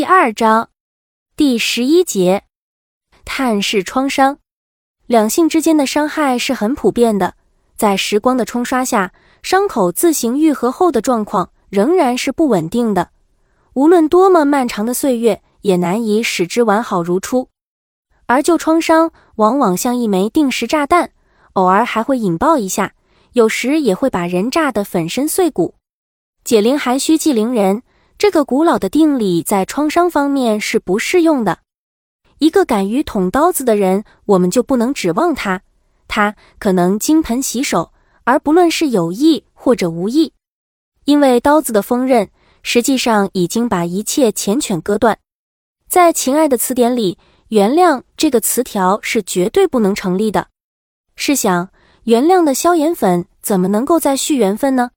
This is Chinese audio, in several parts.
第二章第十一节，探视创伤。两性之间的伤害是很普遍的，在时光的冲刷下，伤口自行愈合后的状况仍然是不稳定的。无论多么漫长的岁月，也难以使之完好如初。而旧创伤往往像一枚定时炸弹，偶尔还会引爆一下，有时也会把人炸得粉身碎骨。解铃还须系铃人。这个古老的定理在创伤方面是不适用的。一个敢于捅刀子的人，我们就不能指望他。他可能金盆洗手，而不论是有意或者无意，因为刀子的锋刃实际上已经把一切缱绻割断。在情爱的词典里，“原谅”这个词条是绝对不能成立的。试想，原谅的消炎粉怎么能够再续缘分呢？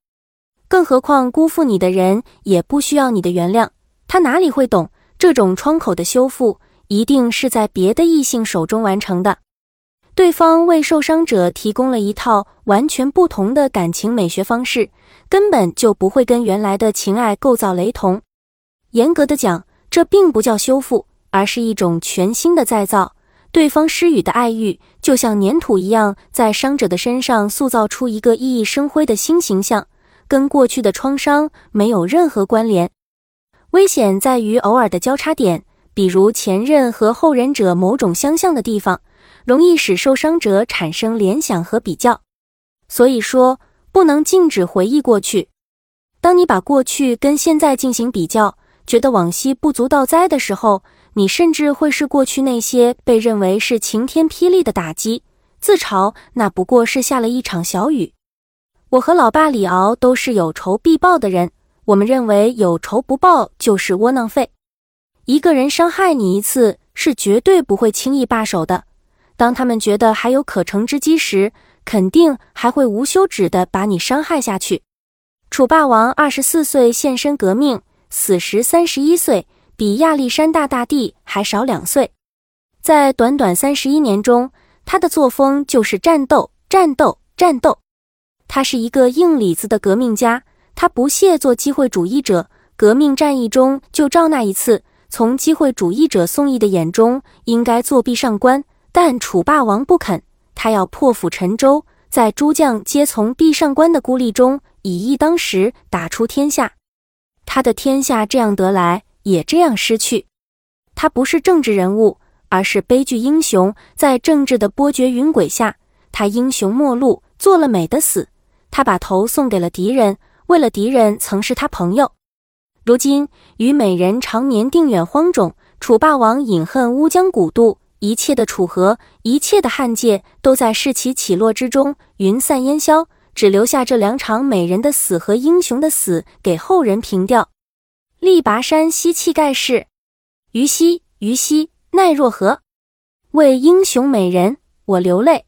更何况辜负你的人也不需要你的原谅，他哪里会懂这种窗口的修复一定是在别的异性手中完成的。对方为受伤者提供了一套完全不同的感情美学方式，根本就不会跟原来的情爱构造雷同。严格的讲，这并不叫修复，而是一种全新的再造。对方施予的爱欲就像粘土一样，在伤者的身上塑造出一个熠熠生辉的新形象。跟过去的创伤没有任何关联，危险在于偶尔的交叉点，比如前任和后人者某种相像的地方，容易使受伤者产生联想和比较。所以说，不能禁止回忆过去。当你把过去跟现在进行比较，觉得往昔不足道哉的时候，你甚至会视过去那些被认为是晴天霹雳的打击，自嘲那不过是下了一场小雨。我和老爸李敖都是有仇必报的人，我们认为有仇不报就是窝囊废。一个人伤害你一次，是绝对不会轻易罢手的。当他们觉得还有可乘之机时，肯定还会无休止的把你伤害下去。楚霸王二十四岁献身革命，死时三十一岁，比亚历山大大帝还少两岁。在短短三十一年中，他的作风就是战斗，战斗，战斗。他是一个硬里子的革命家，他不屑做机会主义者。革命战役中就照那一次，从机会主义者宋义的眼中应该作壁上观，但楚霸王不肯，他要破釜沉舟，在诸将皆从壁上观的孤立中以一当十，打出天下。他的天下这样得来，也这样失去。他不是政治人物，而是悲剧英雄。在政治的波谲云诡下，他英雄末路，做了美的死。他把头送给了敌人，为了敌人曾是他朋友。如今与美人常年定远荒冢，楚霸王饮恨乌江古渡，一切的楚河，一切的汉界，都在士其起落之中云散烟消，只留下这两场美人的死和英雄的死给后人凭吊。力拔山兮气盖世，虞兮虞兮奈若何？为英雄美人，我流泪。